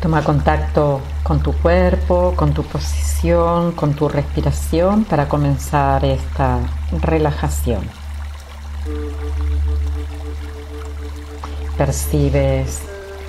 Toma contacto con tu cuerpo, con tu posición, con tu respiración para comenzar esta relajación. Percibes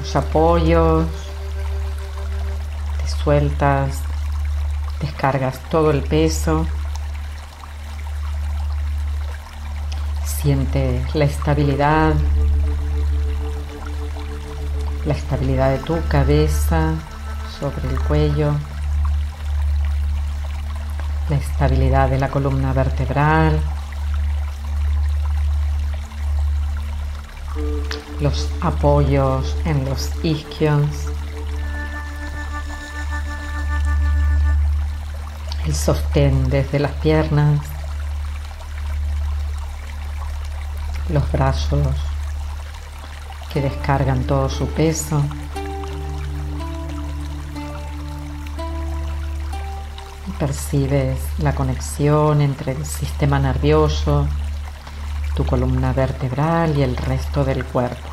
los apoyos, te sueltas, descargas todo el peso, siente la estabilidad la estabilidad de tu cabeza sobre el cuello, la estabilidad de la columna vertebral, los apoyos en los isquios, el sostén desde las piernas, los brazos que descargan todo su peso. Y percibes la conexión entre el sistema nervioso, tu columna vertebral y el resto del cuerpo.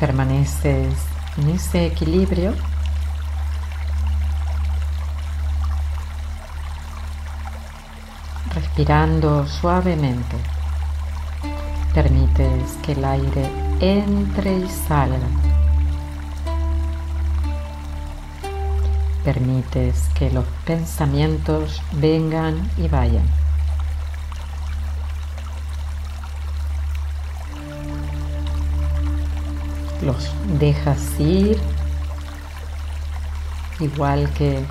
Permaneces en ese equilibrio respirando suavemente. Permites que el aire entre y salga. Permites que los pensamientos vengan y vayan. Los dejas ir igual que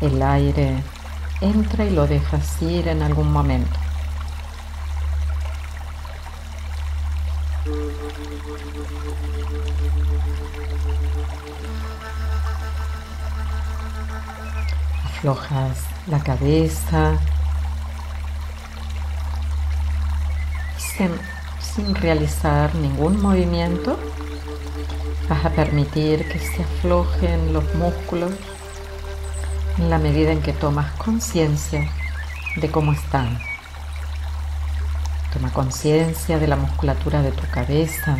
el aire entra y lo dejas ir en algún momento. Aflojas la cabeza sin, realizar ningún movimiento. Vas a permitir que se aflojen los músculos en la medida en que tomas conciencia de cómo están. Toma conciencia de la musculatura de tu cabeza,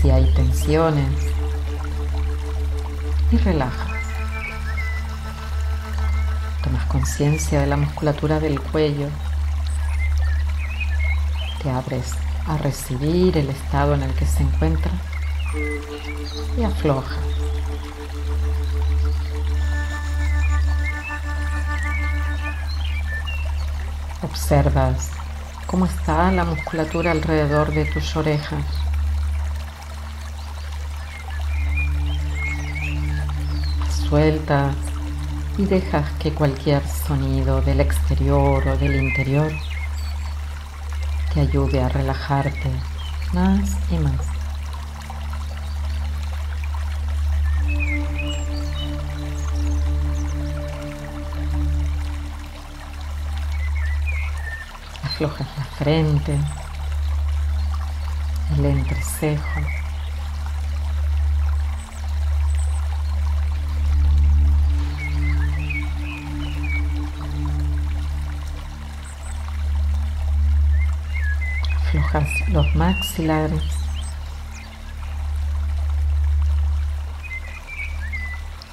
si hay tensiones, y relajas. Tomas conciencia de la musculatura del cuello, te abres a recibir el estado en el que se encuentra y aflojas. Observas cómo está la musculatura alrededor de tus orejas. Sueltas y dejas que cualquier sonido del exterior o del interior te ayude a relajarte más y más. Aflojas la frente, el entrecejo. Aflojas los maxilares.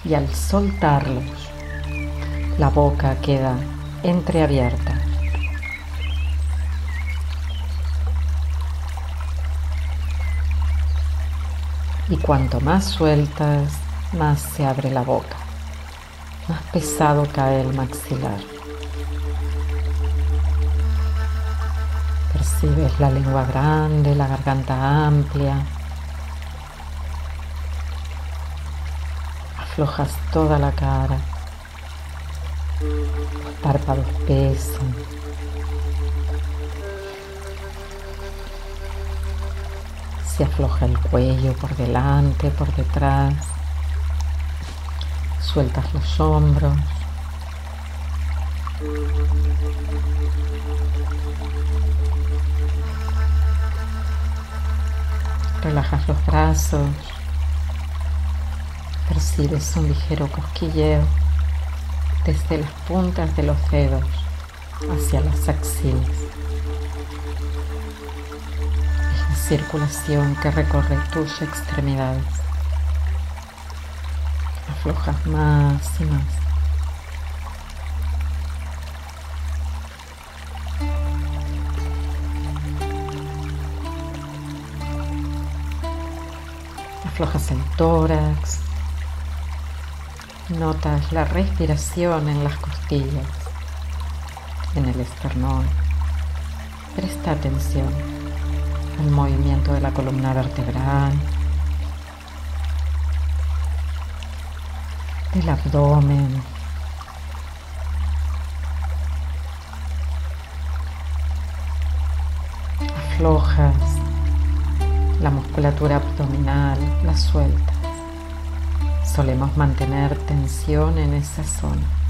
Y al soltarlos, la boca queda entreabierta. Y cuanto más sueltas, más se abre la boca, más pesado cae el maxilar. Percibes la lengua grande, la garganta amplia. Aflojas toda la cara. Los párpados pesan. Se afloja el cuello por delante, por detrás. Sueltas los hombros. Relajas los brazos, Percibes un ligero cosquilleo desde las puntas de los dedos hacia las axilas. Circulación que recorre tus extremidades. Aflojas más y más. Aflojas el tórax, Notas la respiración en las costillas, en el esternón. Presta atención al movimiento de la columna vertebral, del abdomen. Aflojas la musculatura abdominal, la suelta solemos mantener tensión en esa zona.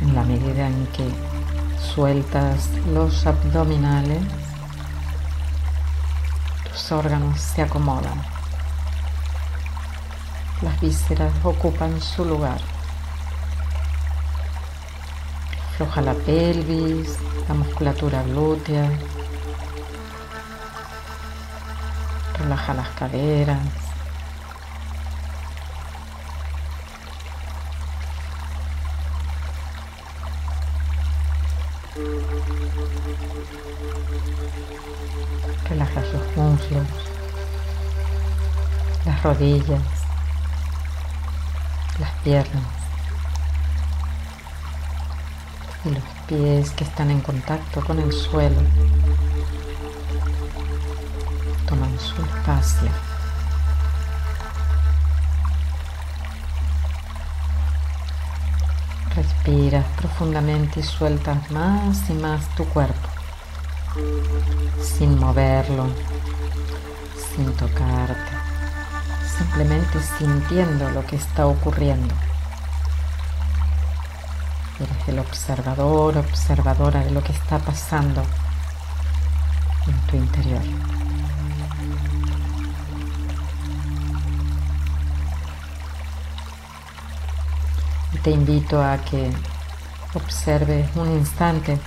En la medida en que sueltas los abdominales, tus órganos se acomodan. Las vísceras ocupan su lugar. Floja la pelvis, la musculatura glútea, Relaja las caderas. Relaja los muslos, las rodillas, las piernas. Y los pies que están en contacto con el suelo. Toman su espacio. Respiras profundamente y sueltas más y más tu cuerpo, sin moverlo, sin tocarte, simplemente sintiendo lo que está ocurriendo. Eres el observador, observadora de lo que está pasando en tu interior. Te invito a que observes un instante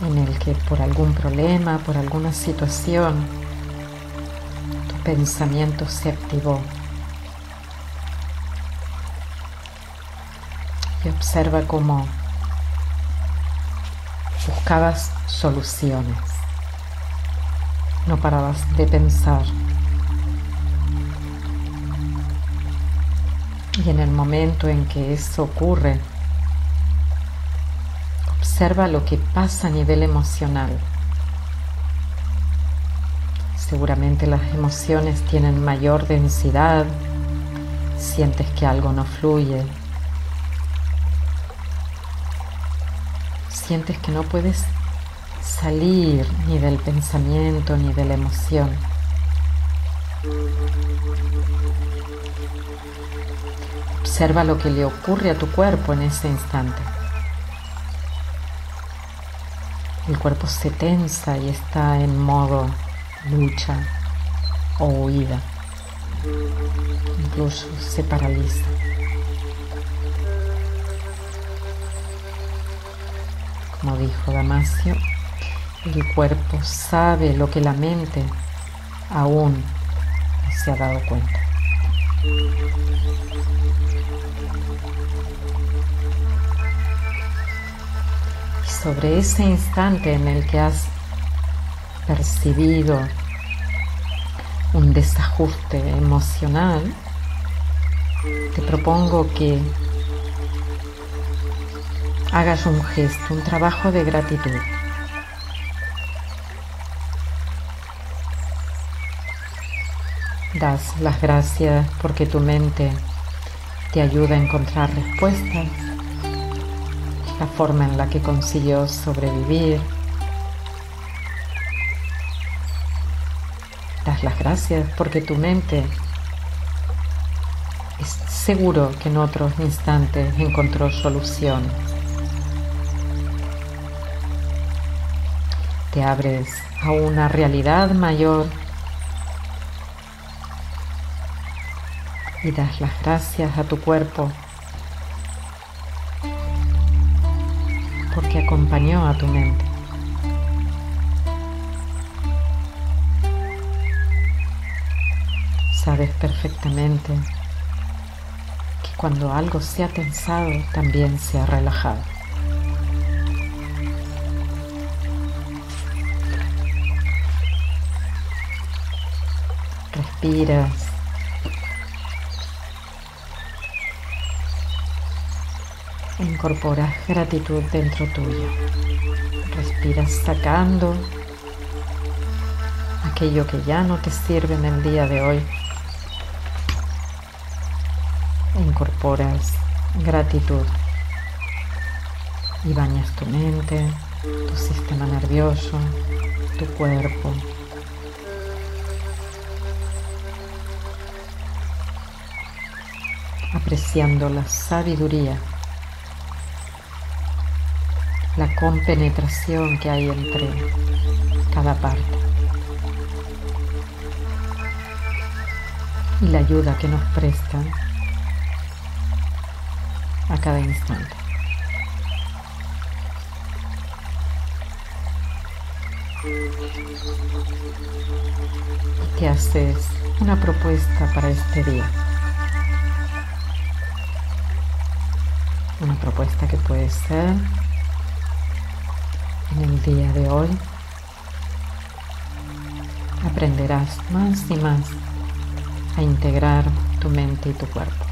en el que por algún problema, por alguna situación, tu pensamiento se activó. Y observa cómo buscabas soluciones. No parabas de pensar. Y en el momento en que eso ocurre, observa lo que pasa a nivel emocional. Seguramente las emociones tienen mayor densidad, sientes que algo no fluye, sientes que no puedes salir ni del pensamiento ni de la emoción. Observa lo que le ocurre a tu cuerpo en ese instante. El cuerpo se tensa y está en modo lucha o huida. Incluso se paraliza. Como dijo Damasio, el cuerpo sabe lo que la mente aún no se ha dado cuenta. Sobre ese instante en el que has percibido un desajuste emocional, te propongo que hagas un gesto, un trabajo de gratitud. Das las gracias porque tu mente te ayuda a encontrar respuestas la forma en la que consiguió sobrevivir. Das las gracias porque tu mente es seguro que en otros instantes encontró solución. te abres a una realidad mayor y das las gracias a tu cuerpo porque acompañó a tu mente. Sabes perfectamente que cuando algo se ha tensado también se ha relajado. Respiras. Incorporas gratitud dentro tuyo. Respiras sacando aquello que ya no te sirve en el día de hoy. Incorporas gratitud y bañas tu mente, tu sistema nervioso, tu cuerpo, apreciando la sabiduría, la compenetración que hay entre cada parte y la ayuda que nos prestan a cada instante. Y te haces una propuesta para este día. Una propuesta que puede ser en el día de hoy. Aprenderás más y más a integrar tu mente y tu cuerpo.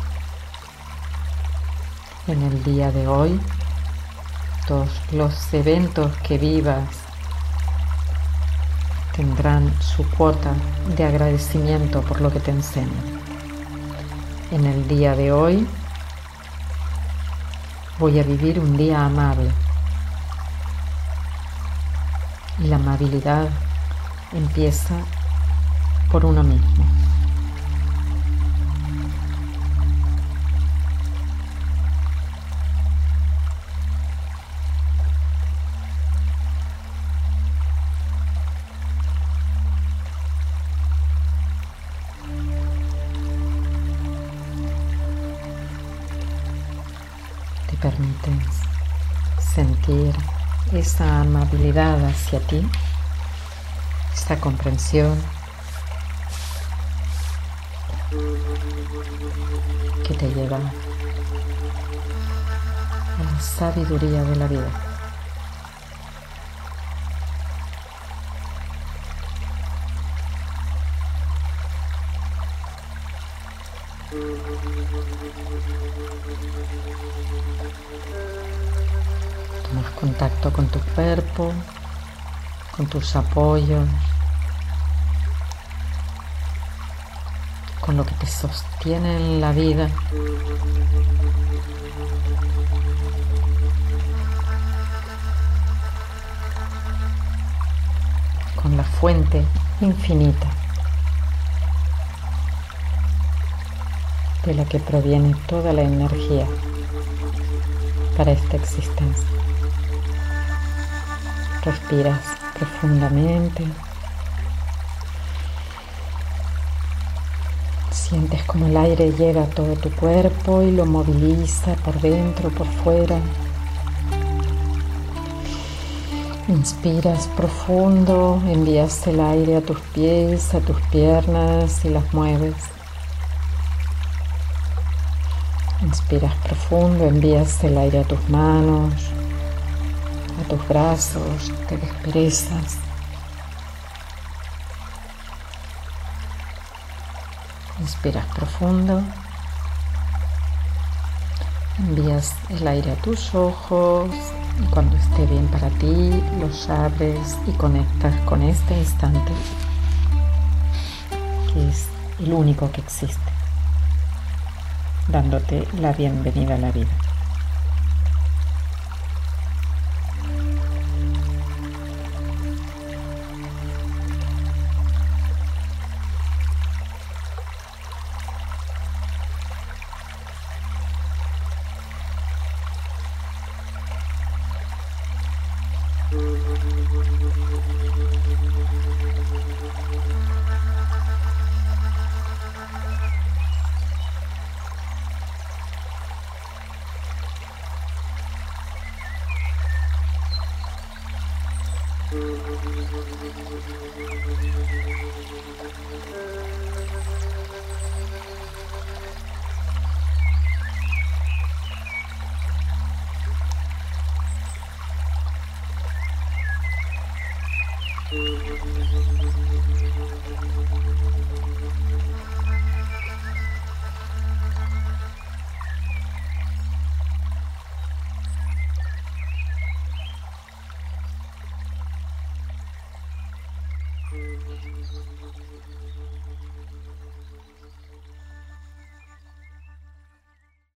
En el día de hoy, todos los eventos que vivas tendrán su cuota de agradecimiento por lo que te enseñan. En el día de hoy, Voy a vivir un día amable. Y la amabilidad empieza por uno mismo. Amabilidad hacia ti, esa comprensión que te lleva a la sabiduría de la vida. Cuerpo, con tus apoyos, con lo que te sostiene en la vida. con la fuente infinita. de la que proviene toda la energía para esta existencia. Respiras profundamente. Sientes como el aire llega a todo tu cuerpo y lo moviliza por dentro, por fuera. Inspiras profundo, envías el aire a tus pies, a tus piernas y las mueves. Inspiras profundo, envías el aire a tus manos, tus brazos, te desperezas. Inspiras profundo, envías el aire a tus ojos y cuando esté bien para ti los abres y conectas con este instante que es el único que existe dándote la bienvenida a la vida.